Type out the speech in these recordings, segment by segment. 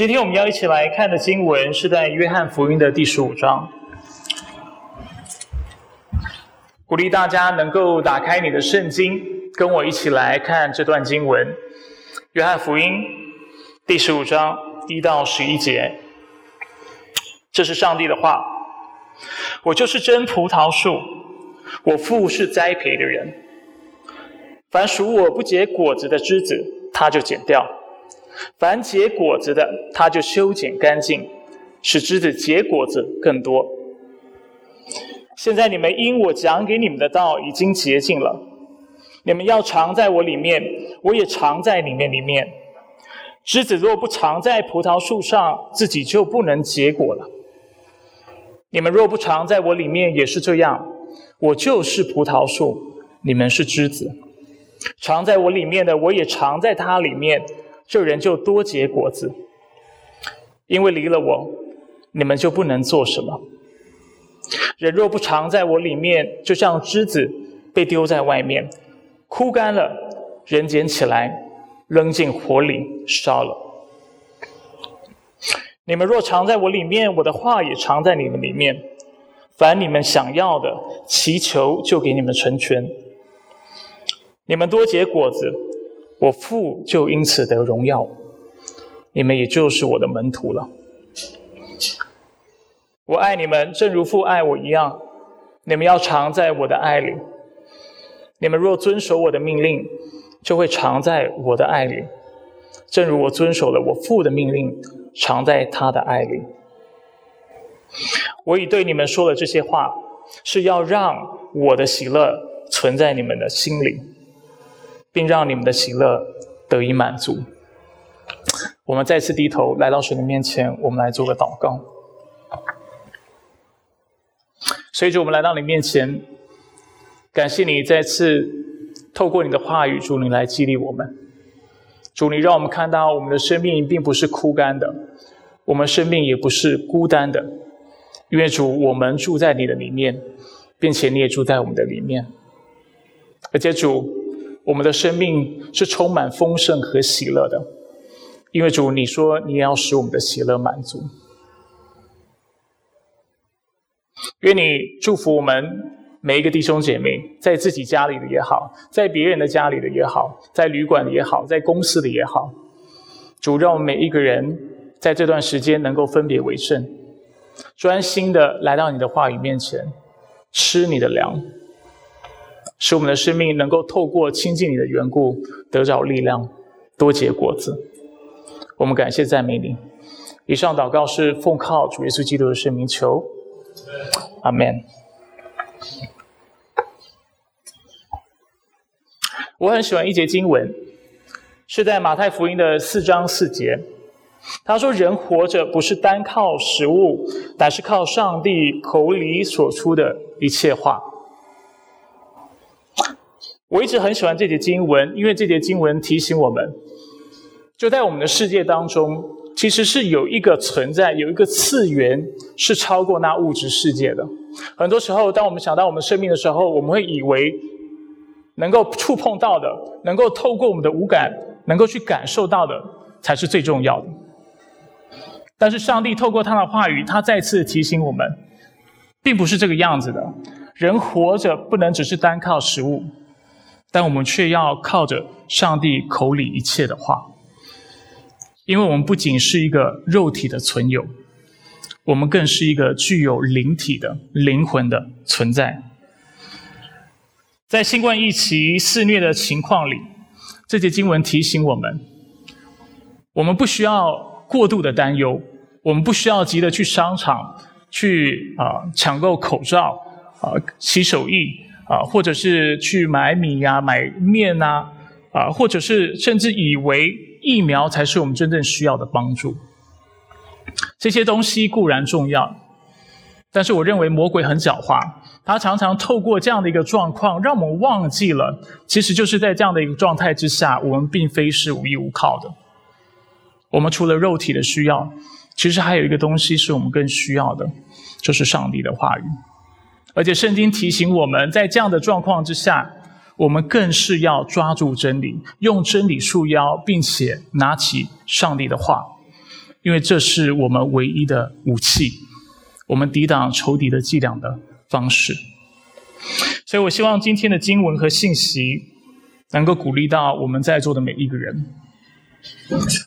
今天我们要一起来看的经文是在约翰福音的第十五章。鼓励大家能够打开你的圣经，跟我一起来看这段经文。约翰福音第十五章一到十一节，这是上帝的话：“我就是真葡萄树，我父是栽培的人。凡属我不结果子的枝子，他就剪掉。”凡结果子的，他就修剪干净，使枝子结果子更多。现在你们因我讲给你们的道已经洁净了，你们要藏在我里面，我也藏在里面里面。枝子若不藏在葡萄树上，自己就不能结果了。你们若不藏在我里面，也是这样。我就是葡萄树，你们是枝子。藏在我里面的，我也藏在它里面。这人就多结果子，因为离了我，你们就不能做什么。人若不藏在我里面，就像枝子被丢在外面，枯干了，人捡起来扔进火里烧了。你们若藏在我里面，我的话也藏在你们里面，凡你们想要的，祈求就给你们成全。你们多结果子。我父就因此得荣耀，你们也就是我的门徒了。我爱你们，正如父爱我一样。你们要常在我的爱里。你们若遵守我的命令，就会常在我的爱里，正如我遵守了我父的命令，常在他的爱里。我已对你们说了这些话，是要让我的喜乐存在你们的心里。并让你们的喜乐得以满足。我们再次低头来到神的面前，我们来做个祷告。随着我们来到你面前，感谢你再次透过你的话语，主你来激励我们。主你让我们看到，我们的生命并不是枯干的，我们生命也不是孤单的，因为主我们住在你的里面，并且你也住在我们的里面，而且主。我们的生命是充满丰盛和喜乐的，因为主，你说你也要使我们的喜乐满足。愿你祝福我们每一个弟兄姐妹，在自己家里的也好，在别人的家里的也好，在旅馆的也好，在公司的也好，主让我们每一个人在这段时间能够分别为圣，专心的来到你的话语面前，吃你的粮。使我们的生命能够透过亲近你的缘故得着力量，多结果子。我们感谢赞美你。以上祷告是奉靠主耶稣基督的圣名求，阿门。我很喜欢一节经文，是在马太福音的四章四节。他说：“人活着不是单靠食物，乃是靠上帝口里所出的一切话。”我一直很喜欢这节经文，因为这节经文提醒我们，就在我们的世界当中，其实是有一个存在，有一个次元是超过那物质世界的。很多时候，当我们想到我们生命的时候，我们会以为能够触碰到的，能够透过我们的五感能够去感受到的，才是最重要的。但是，上帝透过他的话语，他再次提醒我们，并不是这个样子的。人活着不能只是单靠食物。但我们却要靠着上帝口里一切的话，因为我们不仅是一个肉体的存有，我们更是一个具有灵体的灵魂的存在。在新冠疫情肆虐的情况里，这节经文提醒我们：我们不需要过度的担忧，我们不需要急着去商场去啊抢购口罩啊洗手液。啊，或者是去买米呀、买面呐，啊，或者是甚至以为疫苗才是我们真正需要的帮助。这些东西固然重要，但是我认为魔鬼很狡猾，他常常透过这样的一个状况，让我们忘记了，其实就是在这样的一个状态之下，我们并非是无依无靠的。我们除了肉体的需要，其实还有一个东西是我们更需要的，就是上帝的话语。而且圣经提醒我们在这样的状况之下，我们更是要抓住真理，用真理束腰，并且拿起上帝的话，因为这是我们唯一的武器，我们抵挡仇敌的伎俩的方式。所以我希望今天的经文和信息能够鼓励到我们在座的每一个人。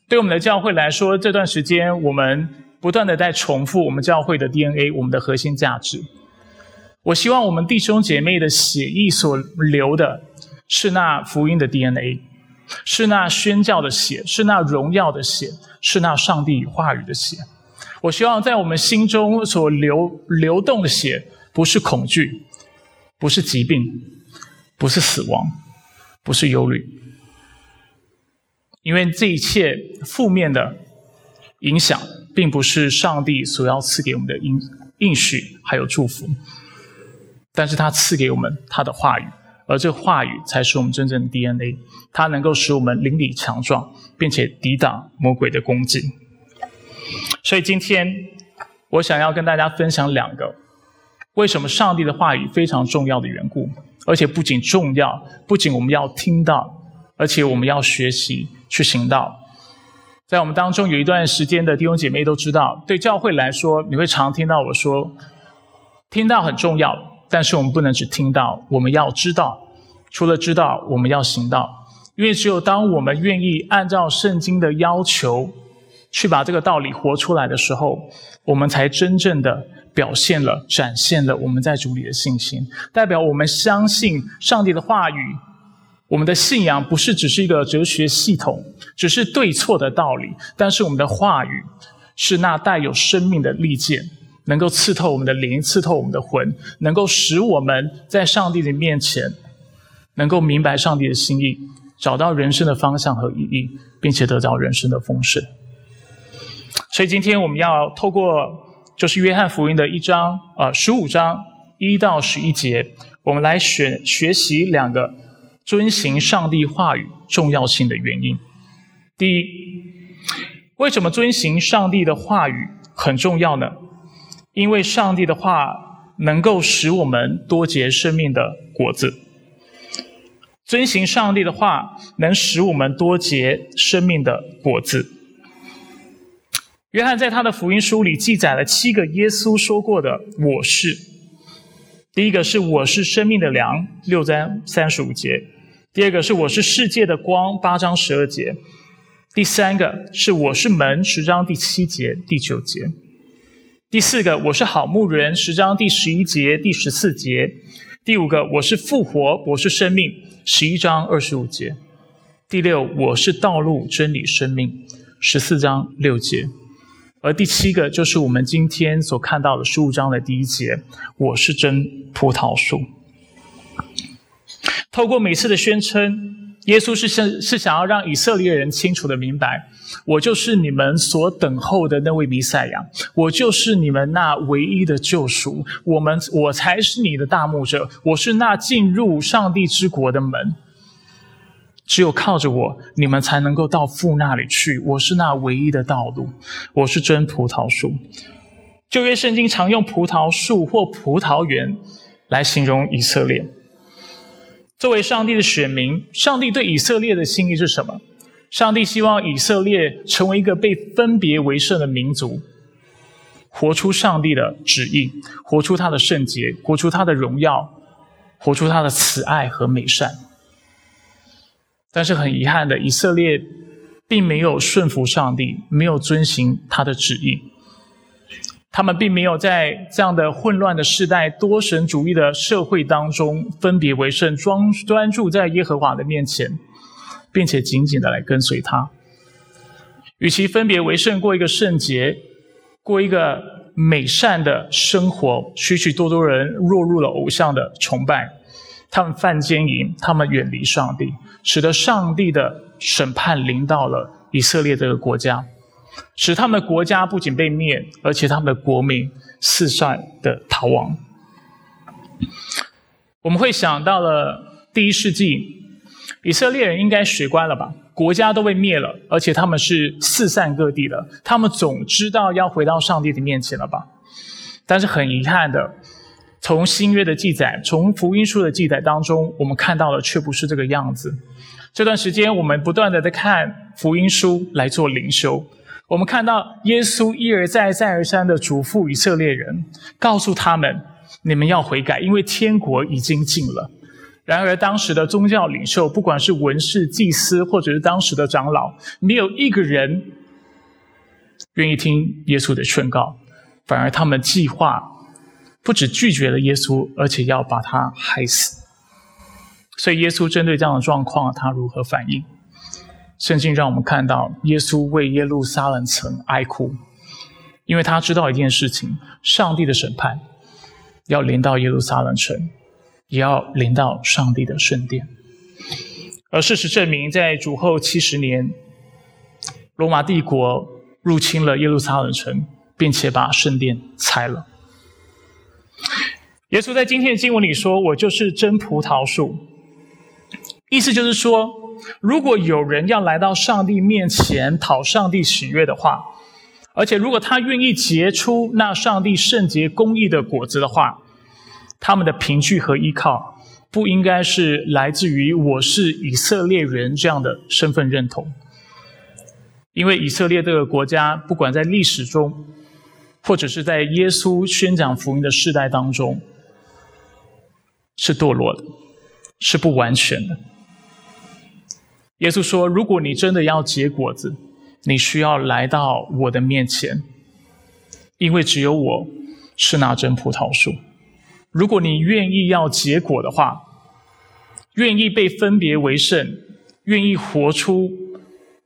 对我们的教会来说，这段时间我们不断的在重复我们教会的 DNA，我们的核心价值。我希望我们弟兄姐妹的血液所流的是那福音的 DNA，是那宣教的血，是那荣耀的血，是那上帝话语的血。我希望在我们心中所流流动的血，不是恐惧，不是疾病，不是死亡，不是忧虑，因为这一切负面的影响，并不是上帝所要赐给我们的应应许，还有祝福。但是他赐给我们他的话语，而这话语才是我们真正的 DNA，它能够使我们灵里强壮，并且抵挡魔鬼的攻击。所以今天我想要跟大家分享两个为什么上帝的话语非常重要的缘故，而且不仅重要，不仅我们要听到，而且我们要学习去行道。在我们当中有一段时间的弟兄姐妹都知道，对教会来说，你会常听到我说，听到很重要。但是我们不能只听到，我们要知道。除了知道，我们要行道。因为只有当我们愿意按照圣经的要求去把这个道理活出来的时候，我们才真正的表现了、展现了我们在主里的信心。代表我们相信上帝的话语。我们的信仰不是只是一个哲学系统，只是对错的道理。但是我们的话语是那带有生命的利剑。能够刺透我们的灵，刺透我们的魂，能够使我们在上帝的面前，能够明白上帝的心意，找到人生的方向和意义，并且得到人生的丰盛。所以今天我们要透过就是约翰福音的一章，呃，十五章一到十一节，我们来选学习两个遵行上帝话语重要性的原因。第一，为什么遵行上帝的话语很重要呢？因为上帝的话能够使我们多结生命的果子，遵行上帝的话能使我们多结生命的果子。约翰在他的福音书里记载了七个耶稣说过的“我是”。第一个是我是生命的粮，六章三十五节；第二个是我是世界的光，八章十二节；第三个是我是门，十章第七节、第九节。第四个，我是好牧人，十章第十一节、第十四节；第五个，我是复活，我是生命，十一章二十五节；第六，我是道路、真理、生命，十四章六节；而第七个，就是我们今天所看到的十五章的第一节，我是真葡萄树。透过每次的宣称。耶稣是想是想要让以色列人清楚的明白，我就是你们所等候的那位弥赛亚，我就是你们那唯一的救赎，我们我才是你的大牧者，我是那进入上帝之国的门，只有靠着我，你们才能够到父那里去，我是那唯一的道路，我是真葡萄树。旧约圣经常用葡萄树或葡萄园来形容以色列。作为上帝的选民，上帝对以色列的心意是什么？上帝希望以色列成为一个被分别为圣的民族，活出上帝的旨意，活出他的圣洁，活出他的荣耀，活出他的慈爱和美善。但是很遗憾的，以色列并没有顺服上帝，没有遵行他的旨意。他们并没有在这样的混乱的时代、多神主义的社会当中分别为圣，专专注在耶和华的面前，并且紧紧的来跟随他。与其分别为圣，过一个圣洁、过一个美善的生活，许许多多人落入了偶像的崇拜，他们犯奸淫，他们远离上帝，使得上帝的审判临到了以色列这个国家。使他们的国家不仅被灭，而且他们的国民四散的逃亡。我们会想到了第一世纪，以色列人应该学乖了吧？国家都被灭了，而且他们是四散各地的，他们总知道要回到上帝的面前了吧？但是很遗憾的，从新约的记载，从福音书的记载当中，我们看到的却不是这个样子。这段时间，我们不断的在看福音书来做灵修。我们看到耶稣一而再、再而三的嘱咐以色列人，告诉他们：你们要悔改，因为天国已经近了。然而，当时的宗教领袖，不管是文士、祭司，或者是当时的长老，没有一个人愿意听耶稣的劝告，反而他们计划不止拒绝了耶稣，而且要把他害死。所以，耶稣针对这样的状况，他如何反应？圣经让我们看到，耶稣为耶路撒冷城哀哭，因为他知道一件事情：上帝的审判要临到耶路撒冷城，也要临到上帝的圣殿。而事实证明，在主后七十年，罗马帝国入侵了耶路撒冷城，并且把圣殿拆了。耶稣在今天的经文里说：“我就是真葡萄树。”意思就是说。如果有人要来到上帝面前讨上帝喜悦的话，而且如果他愿意结出那上帝圣洁公义的果子的话，他们的凭据和依靠不应该是来自于我是以色列人这样的身份认同，因为以色列这个国家不管在历史中，或者是在耶稣宣讲福音的世代当中，是堕落的，是不完全的。耶稣说：“如果你真的要结果子，你需要来到我的面前，因为只有我是那真葡萄树。如果你愿意要结果的话，愿意被分别为圣，愿意活出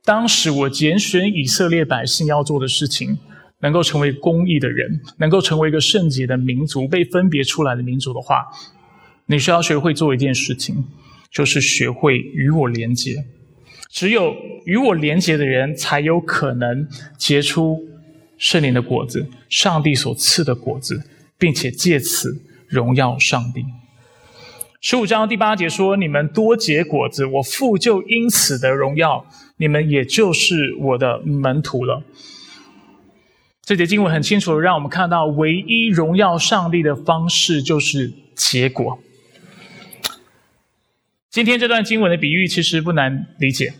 当时我拣选以色列百姓要做的事情，能够成为公义的人，能够成为一个圣洁的民族，被分别出来的民族的话，你需要学会做一件事情，就是学会与我连接。”只有与我连结的人，才有可能结出圣灵的果子，上帝所赐的果子，并且借此荣耀上帝。十五章第八节说：“你们多结果子，我父就因此的荣耀，你们也就是我的门徒了。”这节经文很清楚的让我们看到，唯一荣耀上帝的方式就是结果。今天这段经文的比喻其实不难理解，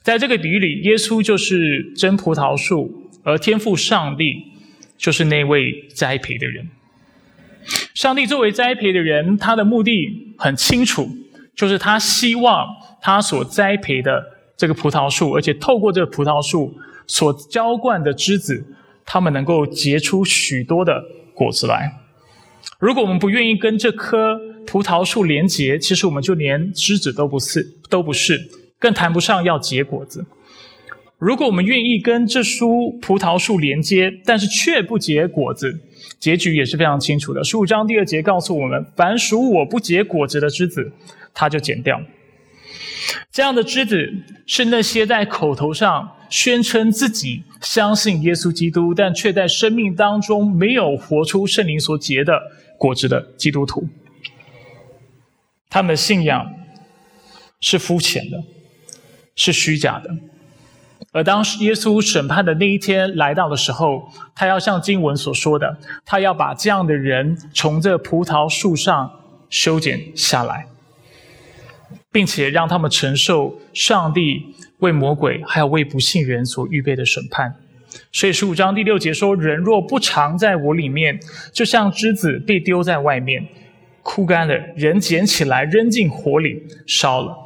在这个比喻里，耶稣就是真葡萄树，而天父上帝就是那位栽培的人。上帝作为栽培的人，他的目的很清楚，就是他希望他所栽培的这个葡萄树，而且透过这个葡萄树所浇灌的枝子，他们能够结出许多的果子来。如果我们不愿意跟这棵，葡萄树连结，其实我们就连枝子都不是，都不是，更谈不上要结果子。如果我们愿意跟这株葡萄树连接，但是却不结果子，结局也是非常清楚的。十五章第二节告诉我们：凡属我不结果子的枝子，它就剪掉。这样的枝子是那些在口头上宣称自己相信耶稣基督，但却在生命当中没有活出圣灵所结的果子的基督徒。他们的信仰是肤浅的，是虚假的。而当耶稣审判的那一天来到的时候，他要像经文所说的，他要把这样的人从这葡萄树上修剪下来，并且让他们承受上帝为魔鬼还有为不信人所预备的审判。所以十五章第六节说：“人若不常在我里面，就像枝子被丢在外面。”枯干了人捡起来扔进火里烧了。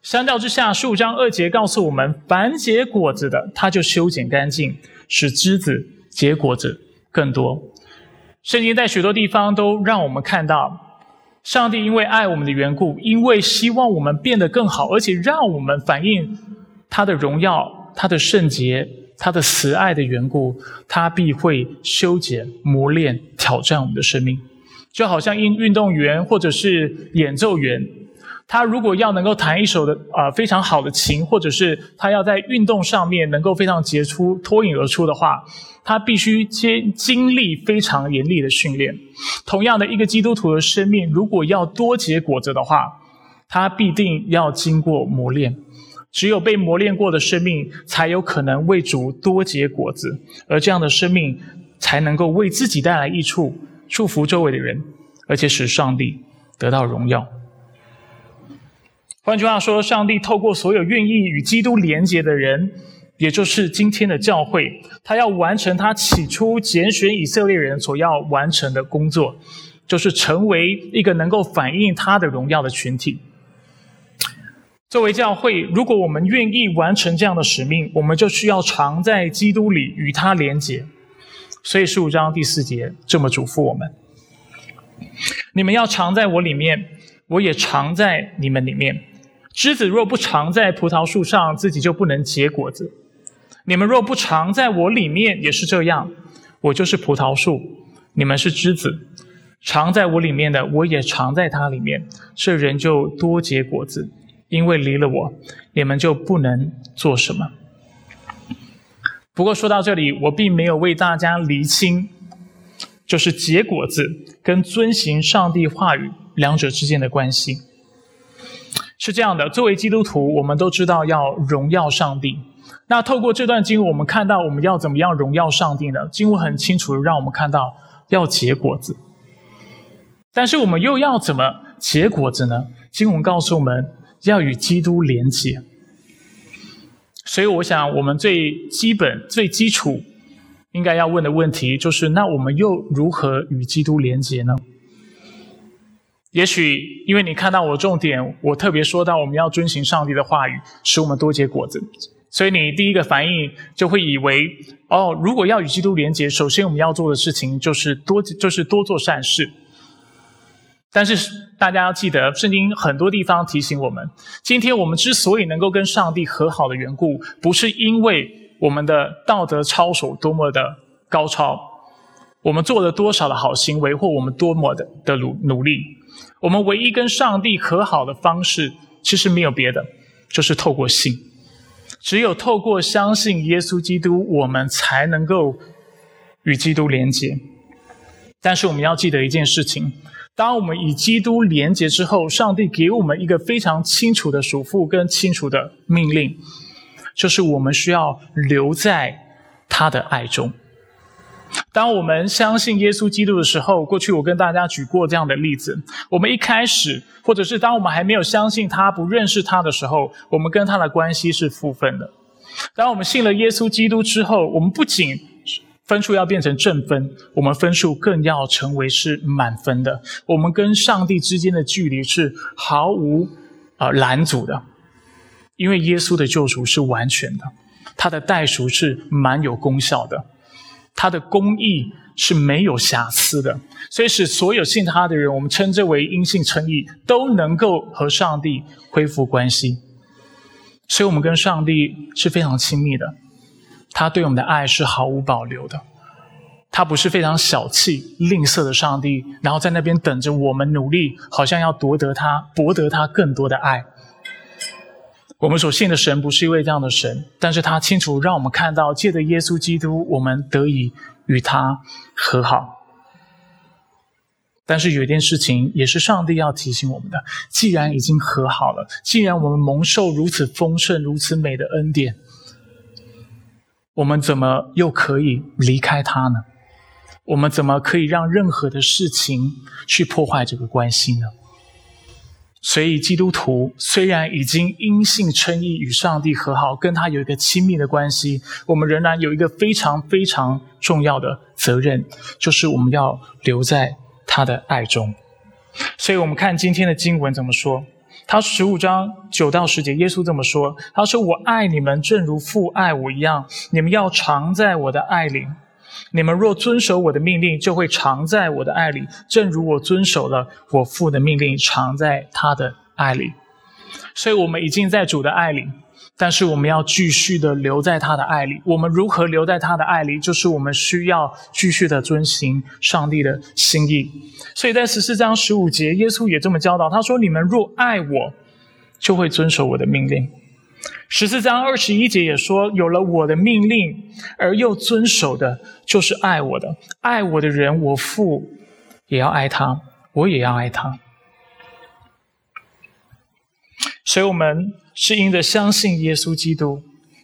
相较之下，十五章二节告诉我们，凡结果子的，他就修剪干净，使枝子结果子更多。圣经在许多地方都让我们看到，上帝因为爱我们的缘故，因为希望我们变得更好，而且让我们反映他的荣耀、他的圣洁、他的慈爱的缘故，他必会修剪、磨练、挑战我们的生命。就好像运运动员或者是演奏员，他如果要能够弹一首的啊非常好的琴，或者是他要在运动上面能够非常杰出、脱颖而出的话，他必须经经历非常严厉的训练。同样的一个基督徒的生命，如果要多结果子的话，他必定要经过磨练。只有被磨练过的生命，才有可能为主多结果子，而这样的生命才能够为自己带来益处。祝福周围的人，而且使上帝得到荣耀。换句话说，上帝透过所有愿意与基督连结的人，也就是今天的教会，他要完成他起初拣选以色列人所要完成的工作，就是成为一个能够反映他的荣耀的群体。作为教会，如果我们愿意完成这样的使命，我们就需要常在基督里与他连结。所以十五章第四节这么嘱咐我们：你们要常在我里面，我也常在你们里面。枝子若不常在葡萄树上，自己就不能结果子。你们若不常在我里面，也是这样。我就是葡萄树，你们是枝子。常在我里面的，我也常在它里面，这人就多结果子。因为离了我，你们就不能做什么。不过说到这里，我并没有为大家厘清，就是结果子跟遵行上帝话语两者之间的关系。是这样的，作为基督徒，我们都知道要荣耀上帝。那透过这段经文，我们看到我们要怎么样荣耀上帝呢？经文很清楚让我们看到要结果子。但是我们又要怎么结果子呢？经文告诉我们。要与基督连接，所以我想，我们最基本、最基础应该要问的问题就是：那我们又如何与基督连接呢？也许因为你看到我重点，我特别说到我们要遵行上帝的话语，使我们多结果子，所以你第一个反应就会以为：哦，如果要与基督连接，首先我们要做的事情就是多，就是多做善事。但是大家要记得，圣经很多地方提醒我们：今天我们之所以能够跟上帝和好的缘故，不是因为我们的道德操守多么的高超，我们做了多少的好行为，或我们多么的的努努力。我们唯一跟上帝和好的方式，其实没有别的，就是透过信。只有透过相信耶稣基督，我们才能够与基督连接。但是我们要记得一件事情。当我们与基督连结之后，上帝给我们一个非常清楚的嘱咐跟清楚的命令，就是我们需要留在他的爱中。当我们相信耶稣基督的时候，过去我跟大家举过这样的例子：我们一开始，或者是当我们还没有相信他、不认识他的时候，我们跟他的关系是负分的；当我们信了耶稣基督之后，我们不仅分数要变成正分，我们分数更要成为是满分的。我们跟上帝之间的距离是毫无啊拦阻的，因为耶稣的救赎是完全的，他的代赎是蛮有功效的，他的公义是没有瑕疵的，所以使所有信他的人，我们称之为因信称义，都能够和上帝恢复关系。所以，我们跟上帝是非常亲密的。他对我们的爱是毫无保留的，他不是非常小气、吝啬的上帝，然后在那边等着我们努力，好像要夺得他、博得他更多的爱。我们所信的神不是一位这样的神，但是他清楚让我们看到，借着耶稣基督，我们得以与他和好。但是有一件事情也是上帝要提醒我们的：既然已经和好了，既然我们蒙受如此丰盛、如此美的恩典。我们怎么又可以离开他呢？我们怎么可以让任何的事情去破坏这个关系呢？所以，基督徒虽然已经因信称义与上帝和好，跟他有一个亲密的关系，我们仍然有一个非常非常重要的责任，就是我们要留在他的爱中。所以，我们看今天的经文怎么说。他十五章九到十节，耶稣这么说：“他说，我爱你们，正如父爱我一样。你们要常在我的爱里。你们若遵守我的命令，就会常在我的爱里，正如我遵守了我父的命令，常在他的爱里。所以，我们已经在主的爱里，但是我们要继续的留在他的爱里。我们如何留在他的爱里？就是我们需要继续的遵行上帝的心意。”所以在十四章十五节，耶稣也这么教导。他说：“你们若爱我，就会遵守我的命令。”十四章二十一节也说：“有了我的命令而又遵守的，就是爱我的。爱我的人，我父也要爱他，我也要爱他。”所以，我们是因着相信耶稣基督。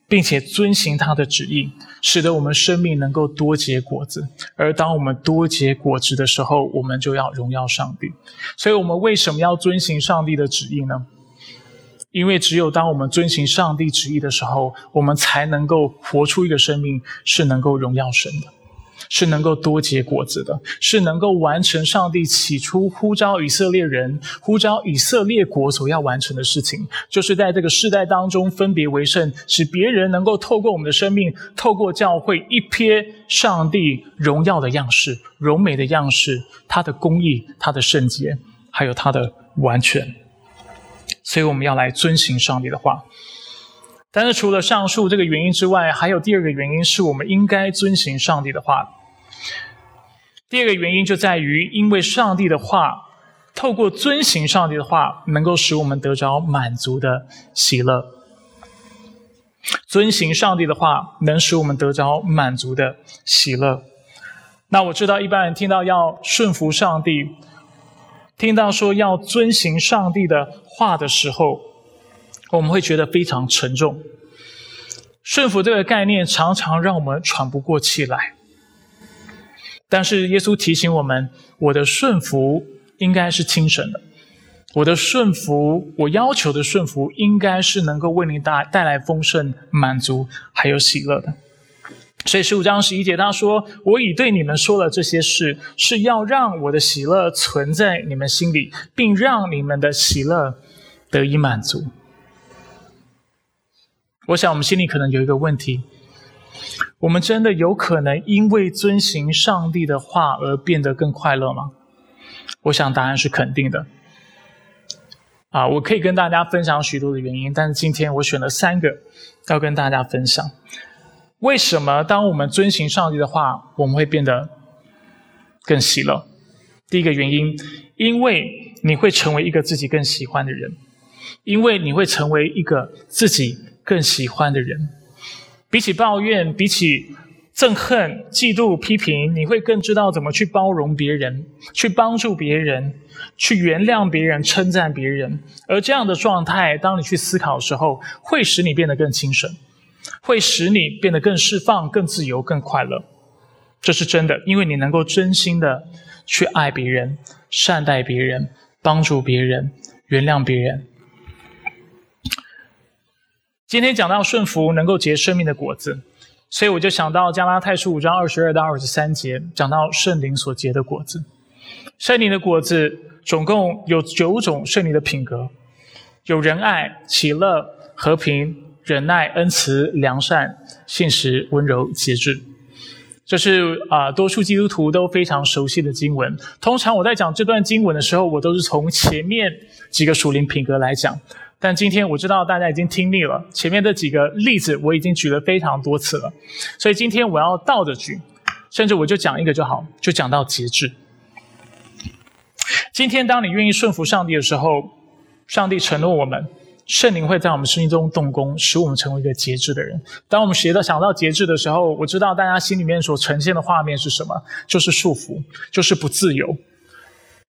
并且遵行他的旨意，使得我们生命能够多结果子。而当我们多结果子的时候，我们就要荣耀上帝。所以，我们为什么要遵行上帝的旨意呢？因为只有当我们遵行上帝旨意的时候，我们才能够活出一个生命是能够荣耀神的，是能够多结果子的，是能够完成上帝起初呼召以色列人、呼召以色列国所要完成的事情，就是在这个世代当中分别为圣，使别人能够透过我们的生命，透过教会一瞥上帝荣耀的样式、荣美的样式、他的公义、他的圣洁，还有他的完全。所以我们要来遵行上帝的话，但是除了上述这个原因之外，还有第二个原因是我们应该遵行上帝的话。第二个原因就在于，因为上帝的话，透过遵行上帝的话，能够使我们得着满足的喜乐。遵行上帝的话，能使我们得着满足的喜乐。那我知道，一般人听到要顺服上帝。听到说要遵行上帝的话的时候，我们会觉得非常沉重。顺服这个概念常常让我们喘不过气来。但是耶稣提醒我们，我的顺服应该是轻神的，我的顺服，我要求的顺服，应该是能够为你带带来丰盛、满足还有喜乐的。所以十五章十一节他说：“我已对你们说了这些事，是要让我的喜乐存在你们心里，并让你们的喜乐得以满足。”我想我们心里可能有一个问题：我们真的有可能因为遵行上帝的话而变得更快乐吗？我想答案是肯定的。啊，我可以跟大家分享许多的原因，但是今天我选了三个要跟大家分享。为什么当我们遵行上帝的话，我们会变得更喜乐？第一个原因，因为你会成为一个自己更喜欢的人，因为你会成为一个自己更喜欢的人。比起抱怨，比起憎恨、嫉妒、批评，你会更知道怎么去包容别人，去帮助别人，去原谅别人，称赞别人。而这样的状态，当你去思考的时候，会使你变得更轻省。会使你变得更释放、更自由、更快乐，这是真的，因为你能够真心的去爱别人、善待别人、帮助别人、原谅别人。今天讲到顺服能够结生命的果子，所以我就想到加拉太书五章二十二到二十三节，讲到圣灵所结的果子。圣灵的果子总共有九种圣灵的品格，有仁爱、喜乐、和平。忍耐、恩慈、良善、信实、温柔、节制，这是啊，多数基督徒都非常熟悉的经文。通常我在讲这段经文的时候，我都是从前面几个属灵品格来讲。但今天我知道大家已经听腻了，前面的几个例子我已经举了非常多次了，所以今天我要倒着举，甚至我就讲一个就好，就讲到节制。今天当你愿意顺服上帝的时候，上帝承诺我们。圣灵会在我们生命中动工，使我们成为一个节制的人。当我们学到想到节制的时候，我知道大家心里面所呈现的画面是什么？就是束缚，就是不自由。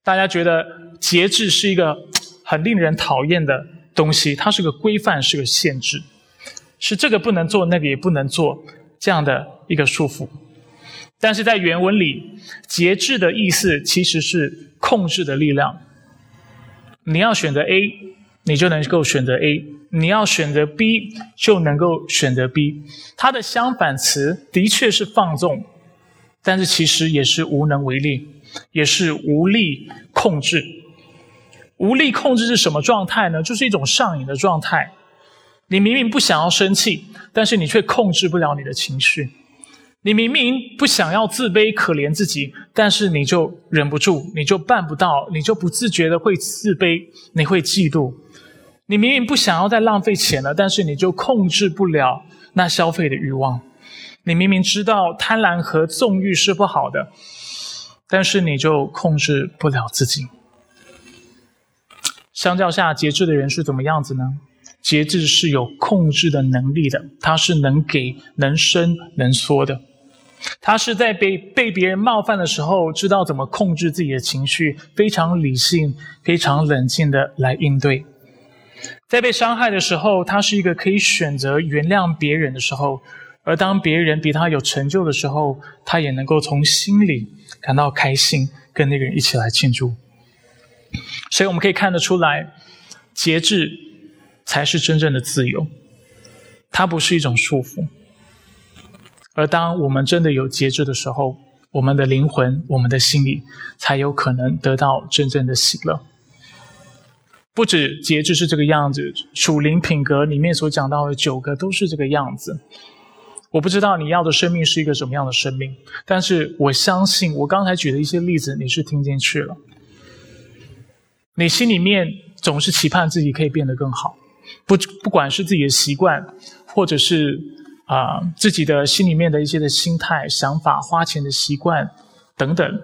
大家觉得节制是一个很令人讨厌的东西，它是个规范，是个限制，是这个不能做，那个也不能做这样的一个束缚。但是在原文里，节制的意思其实是控制的力量。你要选择 A。你就能够选择 A，你要选择 B 就能够选择 B。它的相反词的确是放纵，但是其实也是无能为力，也是无力控制。无力控制是什么状态呢？就是一种上瘾的状态。你明明不想要生气，但是你却控制不了你的情绪。你明明不想要自卑可怜自己，但是你就忍不住，你就办不到，你就不自觉的会自卑，你会嫉妒。你明明不想要再浪费钱了，但是你就控制不了那消费的欲望。你明明知道贪婪和纵欲是不好的，但是你就控制不了自己。相较下，节制的人是怎么样子呢？节制是有控制的能力的，他是能给、能伸、能缩的。他是在被被别人冒犯的时候，知道怎么控制自己的情绪，非常理性、非常冷静的来应对。在被伤害的时候，他是一个可以选择原谅别人的时候；而当别人比他有成就的时候，他也能够从心里感到开心，跟那个人一起来庆祝。所以我们可以看得出来，节制才是真正的自由，它不是一种束缚。而当我们真的有节制的时候，我们的灵魂、我们的心理才有可能得到真正的喜乐。不止节制是这个样子，属灵品格里面所讲到的九个都是这个样子。我不知道你要的生命是一个什么样的生命，但是我相信我刚才举的一些例子你是听进去了。你心里面总是期盼自己可以变得更好，不不管是自己的习惯，或者是啊自己的心里面的一些的心态、想法、花钱的习惯等等，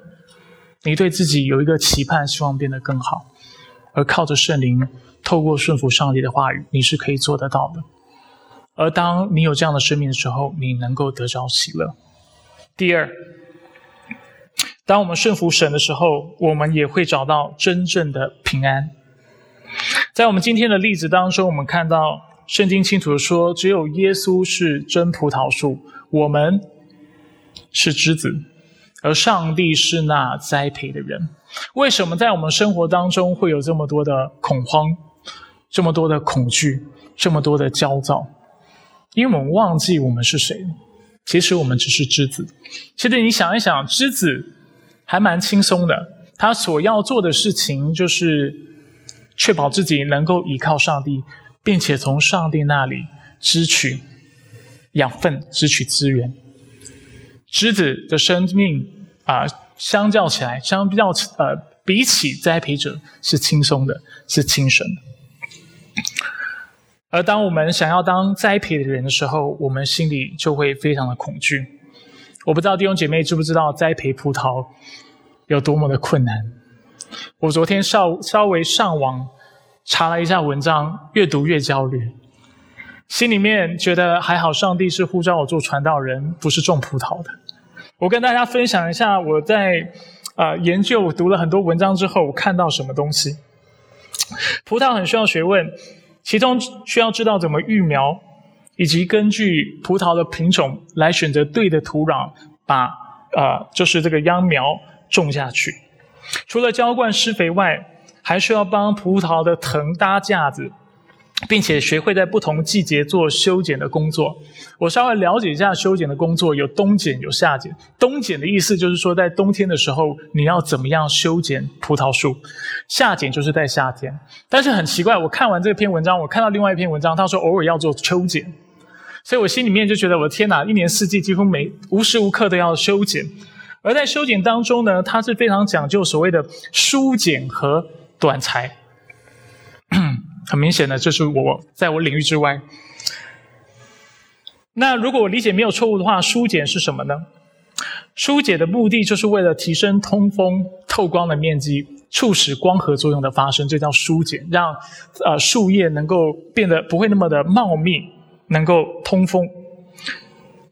你对自己有一个期盼，希望变得更好，而靠着圣灵，透过顺服上帝的话语，你是可以做得到的。而当你有这样的生命的时候，你能够得着喜乐。第二，当我们顺服神的时候，我们也会找到真正的平安。在我们今天的例子当中，我们看到圣经清楚的说，只有耶稣是真葡萄树，我们是枝子，而上帝是那栽培的人。为什么在我们生活当中会有这么多的恐慌，这么多的恐惧，这么多的焦躁？因为我们忘记我们是谁，其实我们只是枝子。其实你想一想，枝子还蛮轻松的，他所要做的事情就是确保自己能够依靠上帝，并且从上帝那里支取养分、支取资源。枝子的生命啊，相较起来，相较呃，比起栽培者是轻松的，是轻省的。而当我们想要当栽培的人的时候，我们心里就会非常的恐惧。我不知道弟兄姐妹知不知道栽培葡萄有多么的困难。我昨天稍稍微上网查了一下文章，越读越焦虑，心里面觉得还好，上帝是呼召我做传道人，不是种葡萄的。我跟大家分享一下我在啊研究读了很多文章之后，我看到什么东西。葡萄很需要学问。其中需要知道怎么育苗，以及根据葡萄的品种来选择对的土壤，把呃就是这个秧苗种下去。除了浇灌施肥外，还需要帮葡萄的藤搭架子。并且学会在不同季节做修剪的工作。我稍微了解一下修剪的工作，有冬剪，有夏剪。冬剪的意思就是说，在冬天的时候，你要怎么样修剪葡萄树；夏剪就是在夏天。但是很奇怪，我看完这篇文章，我看到另外一篇文章，他说偶尔要做秋剪，所以我心里面就觉得，我的天哪，一年四季几乎每无时无刻都要修剪。而在修剪当中呢，它是非常讲究所谓的疏剪和短裁。很明显的，这是我在我领域之外。那如果我理解没有错误的话，疏剪是什么呢？疏解的目的就是为了提升通风透光的面积，促使光合作用的发生，这叫疏解，让呃树叶能够变得不会那么的茂密，能够通风。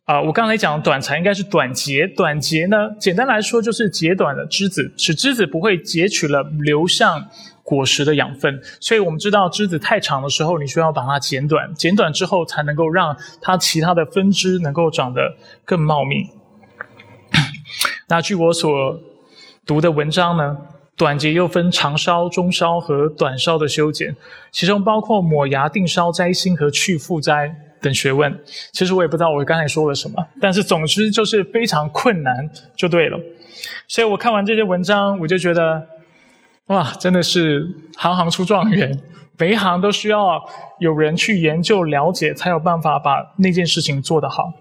啊，我刚才讲短裁应该是短截，短截呢，简单来说就是截短了枝子，使枝子不会截取了流向。果实的养分，所以我们知道枝子太长的时候，你需要把它剪短，剪短之后才能够让它其他的分支能够长得更茂密。那据我所读的文章呢，短节又分长梢、中梢和短梢的修剪，其中包括抹芽、定梢、摘心和去复摘等学问。其实我也不知道我刚才说了什么，但是总之就是非常困难，就对了。所以我看完这些文章，我就觉得。哇，真的是行行出状元，每一行都需要有人去研究了解，才有办法把那件事情做得好。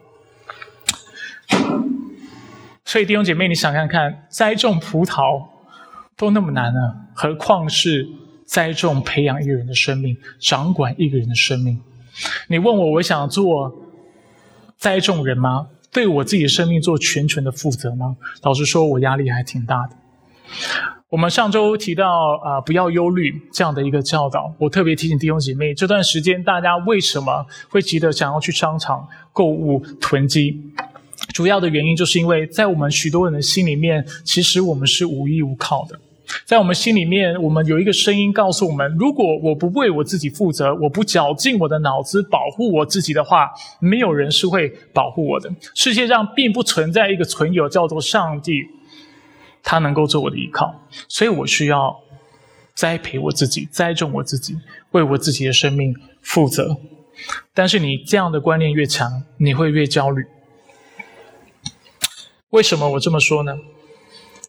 所以弟兄姐妹，你想看看，栽种葡萄都那么难了，何况是栽种、培养一个人的生命，掌管一个人的生命？你问我，我想做栽种人吗？对我自己生命做全权的负责吗？老实说，我压力还挺大的。我们上周提到啊，不要忧虑这样的一个教导。我特别提醒弟兄姐妹，这段时间大家为什么会急得想要去商场购物囤积？主要的原因就是因为在我们许多人的心里面，其实我们是无依无靠的。在我们心里面，我们有一个声音告诉我们：如果我不为我自己负责，我不绞尽我的脑子保护我自己的话，没有人是会保护我的。世界上并不存在一个存有叫做上帝。他能够做我的依靠，所以我需要栽培我自己，栽种我自己，为我自己的生命负责。但是你这样的观念越强，你会越焦虑。为什么我这么说呢？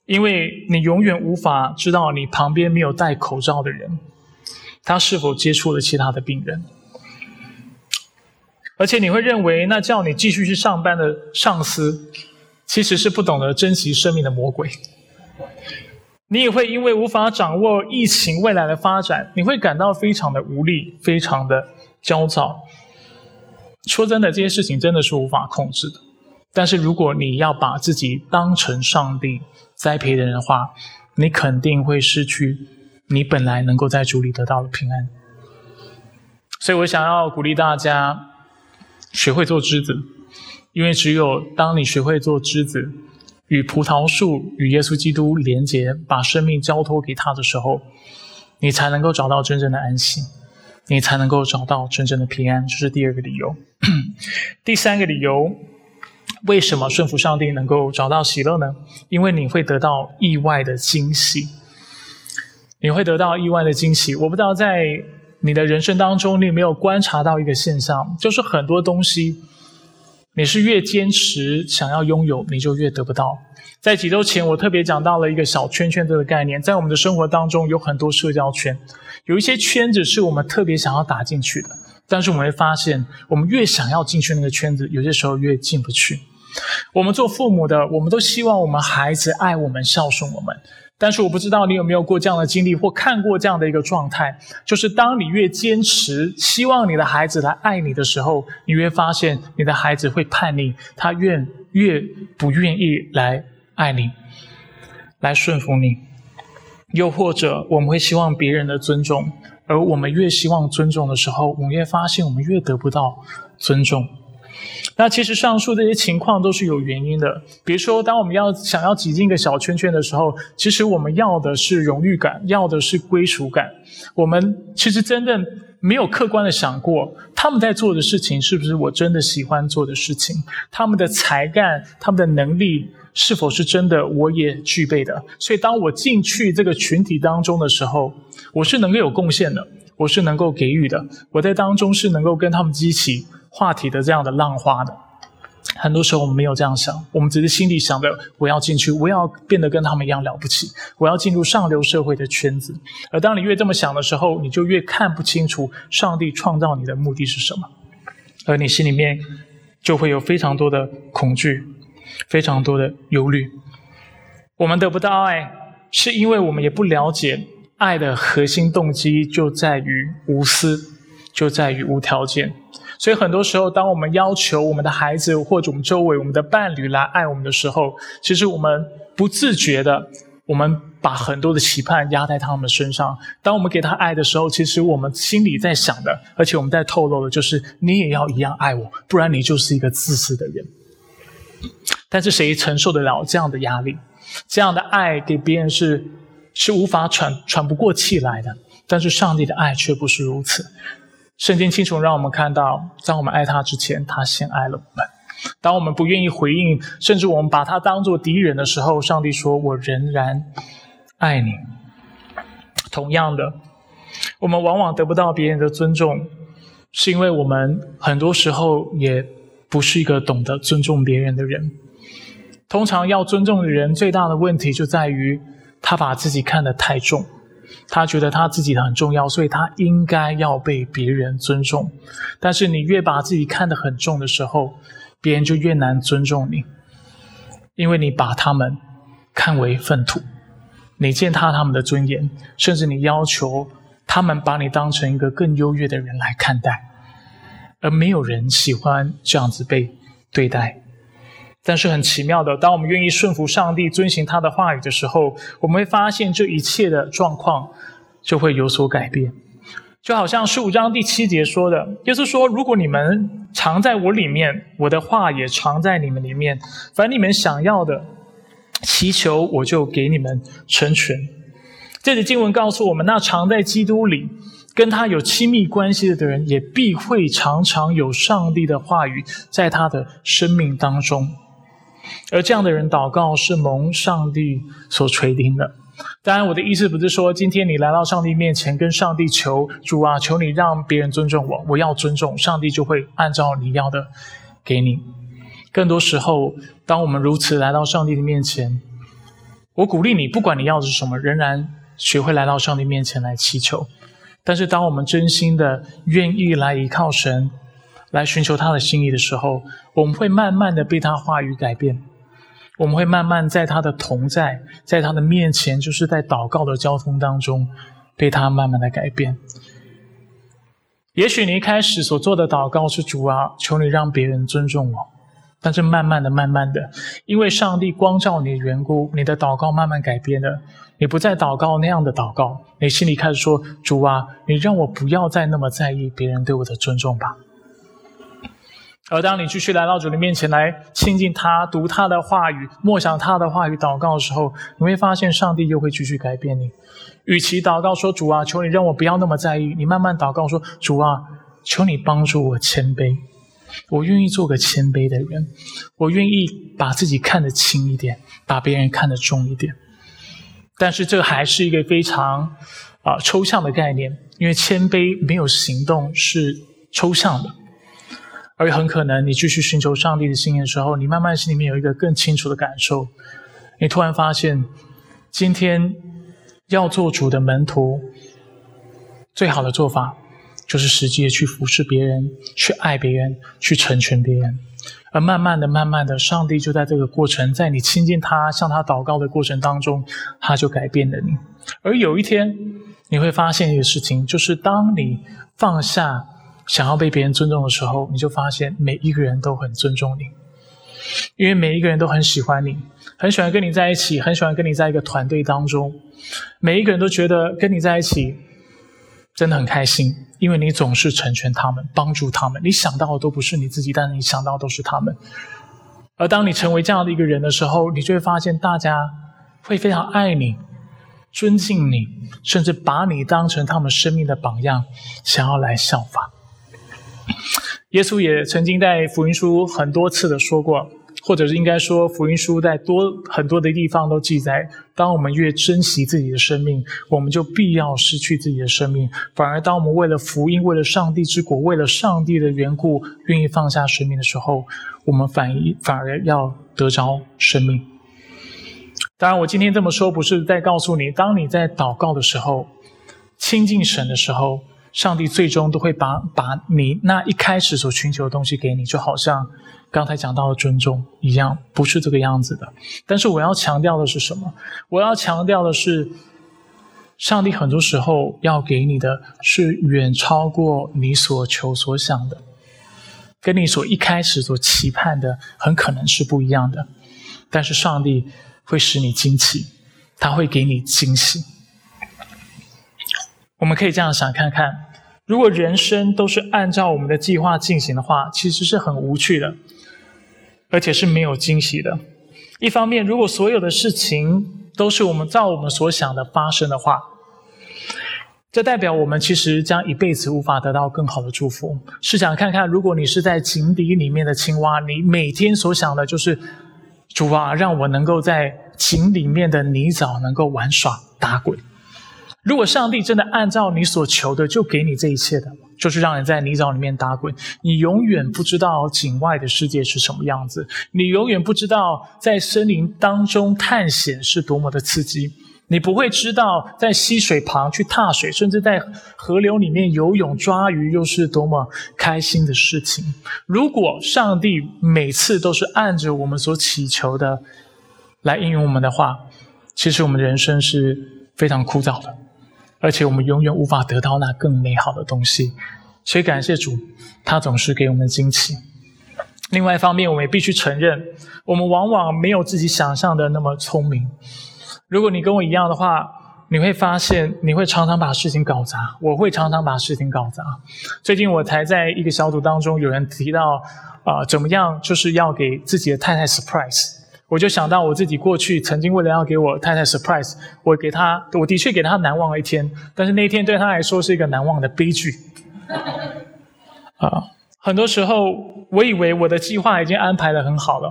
因为你永远无法知道你旁边没有戴口罩的人，他是否接触了其他的病人。而且你会认为，那叫你继续去上班的上司，其实是不懂得珍惜生命的魔鬼。你也会因为无法掌握疫情未来的发展，你会感到非常的无力，非常的焦躁。说真的，这些事情真的是无法控制的。但是如果你要把自己当成上帝栽培的人的话，你肯定会失去你本来能够在主里得到的平安。所以我想要鼓励大家。学会做枝子，因为只有当你学会做枝子，与葡萄树与耶稣基督连结，把生命交托给他的时候，你才能够找到真正的安息，你才能够找到真正的平安。这是第二个理由。第三个理由，为什么顺服上帝能够找到喜乐呢？因为你会得到意外的惊喜，你会得到意外的惊喜。我不知道在。你的人生当中，你有没有观察到一个现象？就是很多东西，你是越坚持想要拥有，你就越得不到。在几周前，我特别讲到了一个小圈圈这个概念。在我们的生活当中，有很多社交圈，有一些圈子是我们特别想要打进去的，但是我们会发现，我们越想要进去那个圈子，有些时候越进不去。我们做父母的，我们都希望我们孩子爱我们、孝顺我们。但是我不知道你有没有过这样的经历，或看过这样的一个状态，就是当你越坚持希望你的孩子来爱你的时候，你越发现你的孩子会叛逆，他越越不愿意来爱你，来顺服你。又或者我们会希望别人的尊重，而我们越希望尊重的时候，我们越发现我们越得不到尊重。那其实上述这些情况都是有原因的。比如说，当我们要想要挤进一个小圈圈的时候，其实我们要的是荣誉感，要的是归属感。我们其实真的没有客观的想过，他们在做的事情是不是我真的喜欢做的事情？他们的才干、他们的能力是否是真的我也具备的？所以，当我进去这个群体当中的时候，我是能够有贡献的，我是能够给予的，我在当中是能够跟他们激起。话题的这样的浪花的，很多时候我们没有这样想，我们只是心里想着我要进去，我要变得跟他们一样了不起，我要进入上流社会的圈子。而当你越这么想的时候，你就越看不清楚上帝创造你的目的是什么，而你心里面就会有非常多的恐惧，非常多的忧虑。我们得不到爱，是因为我们也不了解爱的核心动机就在于无私，就在于无条件。所以很多时候，当我们要求我们的孩子或者我们周围我们的伴侣来爱我们的时候，其实我们不自觉的，我们把很多的期盼压在他们身上。当我们给他爱的时候，其实我们心里在想的，而且我们在透露的就是，你也要一样爱我，不然你就是一个自私的人。但是谁承受得了这样的压力？这样的爱给别人是是无法喘喘不过气来的。但是上帝的爱却不是如此。圣经清楚让我们看到，在我们爱他之前，他先爱了我们。当我们不愿意回应，甚至我们把他当作敌人的时候，上帝说：“我仍然爱你。”同样的，我们往往得不到别人的尊重，是因为我们很多时候也不是一个懂得尊重别人的人。通常要尊重的人，最大的问题就在于他把自己看得太重。他觉得他自己很重要，所以他应该要被别人尊重。但是你越把自己看得很重的时候，别人就越难尊重你，因为你把他们看为粪土，你践踏他们的尊严，甚至你要求他们把你当成一个更优越的人来看待，而没有人喜欢这样子被对待。但是很奇妙的，当我们愿意顺服上帝、遵行他的话语的时候，我们会发现这一切的状况就会有所改变。就好像十五章第七节说的，就是说：“如果你们藏在我里面，我的话也藏在你们里面，凡你们想要的，祈求我就给你们成全。”这节经文告诉我们，那藏在基督里、跟他有亲密关系的人，也必会常常有上帝的话语在他的生命当中。而这样的人祷告是蒙上帝所垂听的，当然，我的意思不是说今天你来到上帝面前跟上帝求主啊，求你让别人尊重我，我要尊重，上帝就会按照你要的给你。更多时候，当我们如此来到上帝的面前，我鼓励你，不管你要的是什么，仍然学会来到上帝面前来祈求。但是，当我们真心的愿意来依靠神，来寻求他的心意的时候，我们会慢慢的被他话语改变。我们会慢慢在他的同在，在他的面前，就是在祷告的交通当中，被他慢慢的改变。也许你一开始所做的祷告是主啊，求你让别人尊重我。但是慢慢的、慢慢的，因为上帝光照你的缘故，你的祷告慢慢改变了。你不再祷告那样的祷告，你心里开始说：“主啊，你让我不要再那么在意别人对我的尊重吧。”而当你继续来到主的面前来亲近他、读他的话语、默想他的话语、祷告的时候，你会发现上帝又会继续改变你。与其祷告说：“主啊，求你让我不要那么在意。”你慢慢祷告说：“主啊，求你帮助我谦卑，我愿意做个谦卑的人，我愿意把自己看得轻一点，把别人看得重一点。”但是这还是一个非常啊抽象的概念，因为谦卑没有行动是抽象的。而很可能，你继续寻求上帝的信念的时候，你慢慢心里面有一个更清楚的感受。你突然发现，今天要做主的门徒，最好的做法就是实际的去服侍别人，去爱别人，去成全别人。而慢慢的、慢慢的，上帝就在这个过程，在你亲近他、向他祷告的过程当中，他就改变了你。而有一天，你会发现一个事情，就是当你放下。想要被别人尊重的时候，你就发现每一个人都很尊重你，因为每一个人都很喜欢你，很喜欢跟你在一起，很喜欢跟你在一个团队当中。每一个人都觉得跟你在一起真的很开心，因为你总是成全他们，帮助他们。你想到的都不是你自己，但是你想到的都是他们。而当你成为这样的一个人的时候，你就会发现大家会非常爱你、尊敬你，甚至把你当成他们生命的榜样，想要来效法。耶稣也曾经在福音书很多次的说过，或者是应该说，福音书在多很多的地方都记载：当我们越珍惜自己的生命，我们就必要失去自己的生命；反而当我们为了福音、为了上帝之国、为了上帝的缘故，愿意放下生命的时候，我们反反而要得着生命。当然，我今天这么说，不是在告诉你，当你在祷告的时候，亲近神的时候。上帝最终都会把把你那一开始所寻求的东西给你，就好像刚才讲到的尊重一样，不是这个样子的。但是我要强调的是什么？我要强调的是，上帝很多时候要给你的是远超过你所求所想的，跟你所一开始所期盼的很可能是不一样的。但是上帝会使你惊奇，他会给你惊喜。我们可以这样想看看。如果人生都是按照我们的计划进行的话，其实是很无趣的，而且是没有惊喜的。一方面，如果所有的事情都是我们照我们所想的发生的话，这代表我们其实将一辈子无法得到更好的祝福。试想看看，如果你是在井底里面的青蛙，你每天所想的就是主啊，让我能够在井里面的泥沼能够玩耍打滚。如果上帝真的按照你所求的，就给你这一切的，就是让你在泥沼里面打滚，你永远不知道井外的世界是什么样子，你永远不知道在森林当中探险是多么的刺激，你不会知道在溪水旁去踏水，甚至在河流里面游泳抓鱼又是多么开心的事情。如果上帝每次都是按着我们所祈求的来应用我们的话，其实我们人生是非常枯燥的。而且我们永远无法得到那更美好的东西，所以感谢主，他总是给我们惊奇。另外一方面，我们也必须承认，我们往往没有自己想象的那么聪明。如果你跟我一样的话，你会发现你会常常把事情搞砸，我会常常把事情搞砸。最近我才在一个小组当中，有人提到啊，怎么样就是要给自己的太太 surprise。我就想到我自己过去曾经为了要给我太太 surprise，我给她，我的确给她难忘了一天，但是那一天对她来说是一个难忘的悲剧。啊，很多时候我以为我的计划已经安排的很好了，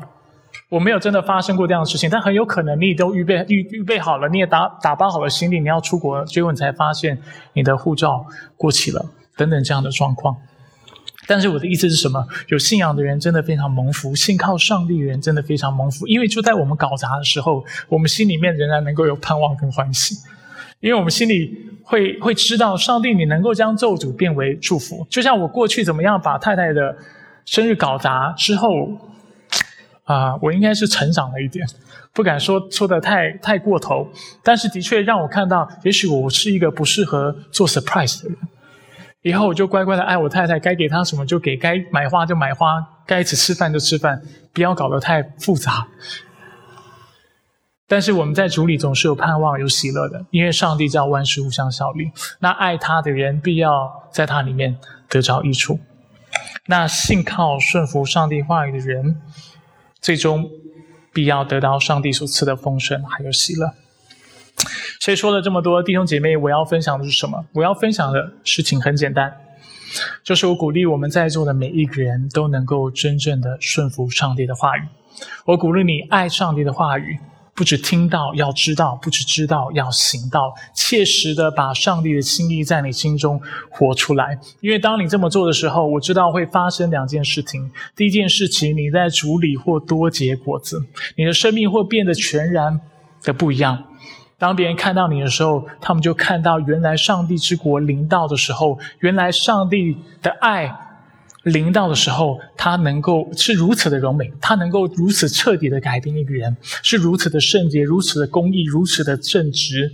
我没有真的发生过这样的事情，但很有可能你都预备预预备好了，你也打打包好了行李，你要出国，结果你才发现你的护照过期了，等等这样的状况。但是我的意思是什么？有信仰的人真的非常蒙福，信靠上帝的人真的非常蒙福，因为就在我们搞砸的时候，我们心里面仍然能够有盼望跟欢喜，因为我们心里会会知道上帝你能够将咒诅变为祝福。就像我过去怎么样把太太的生日搞砸之后，啊，我应该是成长了一点，不敢说说的太太过头，但是的确让我看到，也许我是一个不适合做 surprise 的人。以后我就乖乖的爱我太太，该给她什么就给，该买花就买花，该一起吃饭就吃饭，不要搞得太复杂。但是我们在主里总是有盼望、有喜乐的，因为上帝叫万事互相效力。那爱他的人必要在他里面得着益处。那信靠顺服上帝话语的人，最终必要得到上帝所赐的丰盛还有喜乐。所以说了这么多，弟兄姐妹，我要分享的是什么？我要分享的事情很简单，就是我鼓励我们在座的每一个人都能够真正的顺服上帝的话语。我鼓励你爱上帝的话语，不只听到要知道，不只知道要行道，切实的把上帝的心意在你心中活出来。因为当你这么做的时候，我知道会发生两件事情。第一件事情，你在主里或多结果子，你的生命会变得全然的不一样。当别人看到你的时候，他们就看到原来上帝之国临到的时候，原来上帝的爱临到的时候，他能够是如此的柔美，他能够如此彻底的改变一个人，是如此的圣洁，如此的公义，如此的正直，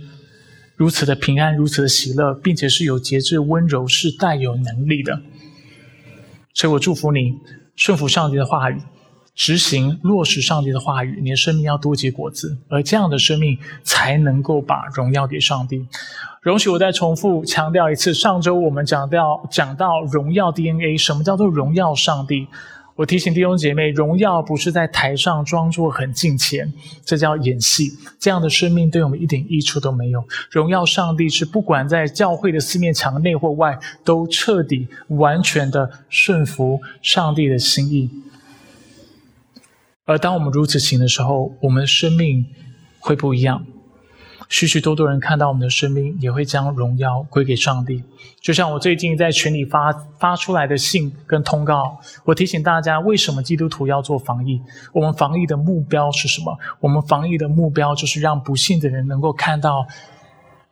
如此的平安，如此的喜乐，并且是有节制、温柔，是带有能力的。所以我祝福你，顺服上帝的话语。执行落实上帝的话语，你的生命要多结果子，而这样的生命才能够把荣耀给上帝。容许我再重复强调一次，上周我们讲到讲到荣耀 DNA，什么叫做荣耀上帝？我提醒弟兄姐妹，荣耀不是在台上装作很敬虔，这叫演戏。这样的生命对我们一点益处都没有。荣耀上帝是不管在教会的四面墙内或外，都彻底完全的顺服上帝的心意。而当我们如此行的时候，我们的生命会不一样。许许多多人看到我们的生命，也会将荣耀归给上帝。就像我最近在群里发发出来的信跟通告，我提醒大家：为什么基督徒要做防疫？我们防疫的目标是什么？我们防疫的目标就是让不幸的人能够看到。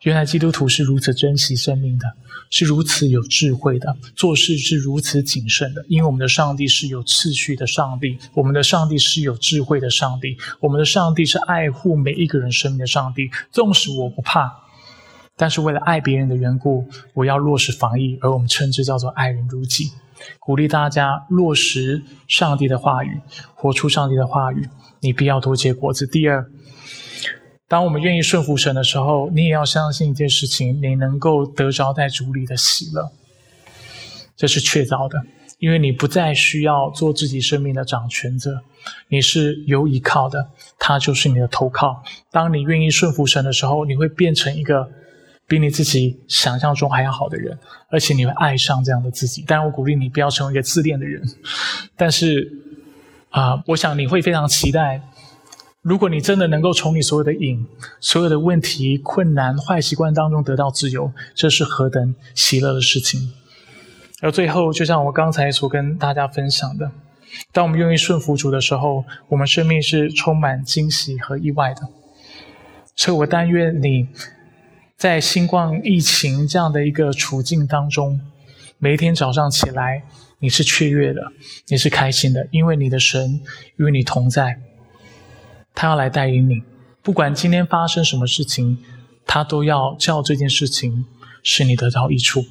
原来基督徒是如此珍惜生命的，是如此有智慧的，做事是如此谨慎的。因为我们的上帝是有秩序的上帝，我们的上帝是有智慧的上帝，我们的上帝是爱护每一个人生命的上帝。纵使我不怕，但是为了爱别人的缘故，我要落实防疫，而我们称之叫做爱人如己。鼓励大家落实上帝的话语，活出上帝的话语，你必要多结果子。第二。当我们愿意顺服神的时候，你也要相信一件事情：你能够得着在主里的喜乐，这是确凿的。因为你不再需要做自己生命的掌权者，你是有依靠的，他就是你的投靠。当你愿意顺服神的时候，你会变成一个比你自己想象中还要好的人，而且你会爱上这样的自己。当然，我鼓励你不要成为一个自恋的人，但是啊，我想你会非常期待。如果你真的能够从你所有的瘾、所有的问题、困难、坏习惯当中得到自由，这是何等喜乐的事情！而最后，就像我刚才所跟大家分享的，当我们愿意顺服主的时候，我们生命是充满惊喜和意外的。所以我但愿你在新冠疫情这样的一个处境当中，每一天早上起来，你是雀跃的，你是开心的，因为你的神与你同在。他要来带领你，不管今天发生什么事情，他都要叫这件事情使你得到益处。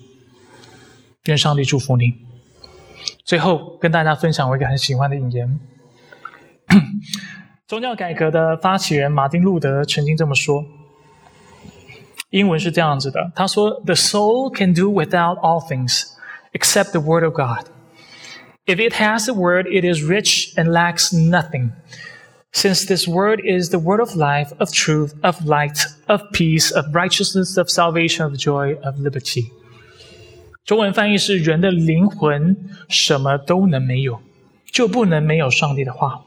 愿上帝祝福你。最后跟大家分享我一个很喜欢的引言：宗教改革的发起人马丁路德曾经这么说，英文是这样子的，他说：“The soul can do without all things except the word of God. If it has the word, it is rich and lacks nothing.” Since this word is the word of life, of truth, of light, of peace, of righteousness, of salvation, of joy, of liberty。中文翻译是：人的灵魂什么都能没有，就不能没有上帝的话。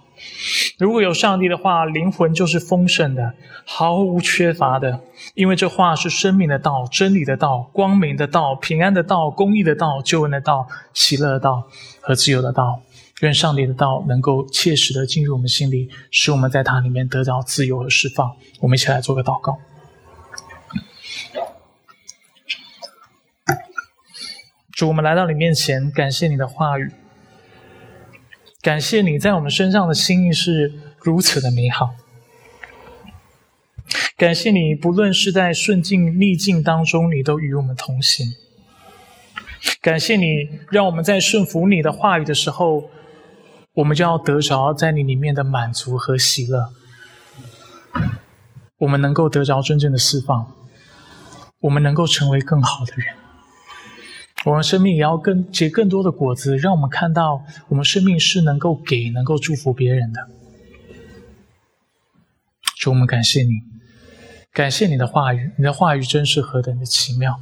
如果有上帝的话，灵魂就是丰盛的，毫无缺乏的，因为这话是生命的道、真理的道、光明的道、平安的道、公义的道、救恩的道、喜乐的道和自由的道。愿上帝的道能够切实的进入我们心里，使我们在它里面得到自由和释放。我们一起来做个祷告。主，我们来到你面前，感谢你的话语。感谢你在我们身上的心意是如此的美好。感谢你，不论是在顺境逆境当中，你都与我们同行。感谢你，让我们在顺服你的话语的时候，我们就要得着在你里面的满足和喜乐。我们能够得着真正的释放，我们能够成为更好的人。我们生命也要更结更多的果子，让我们看到我们生命是能够给、能够祝福别人的。主，我们感谢你，感谢你的话语，你的话语真是何等的奇妙。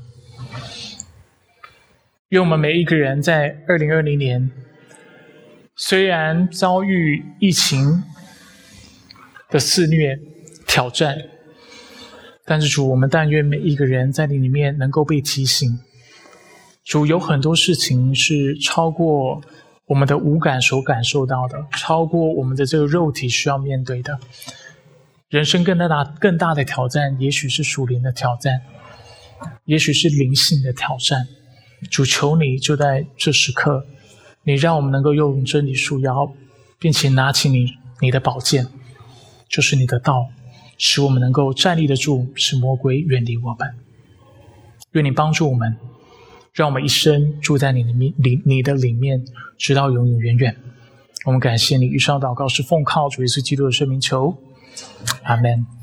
愿我们每一个人在二零二零年，虽然遭遇疫情的肆虐挑战，但是主，我们但愿每一个人在你里面能够被提醒。主有很多事情是超过我们的五感所感受到的，超过我们的这个肉体需要面对的。人生更大、更大的挑战，也许是属灵的挑战，也许是灵性的挑战。主求你就在这时刻，你让我们能够用真理束腰，并且拿起你你的宝剑，就是你的道，使我们能够站立得住，使魔鬼远离我们。愿你帮助我们。让我们一生住在你的里里你的里面，直到永永远远。我们感谢你，以上祷告是奉靠主耶稣基督的圣名求，阿门。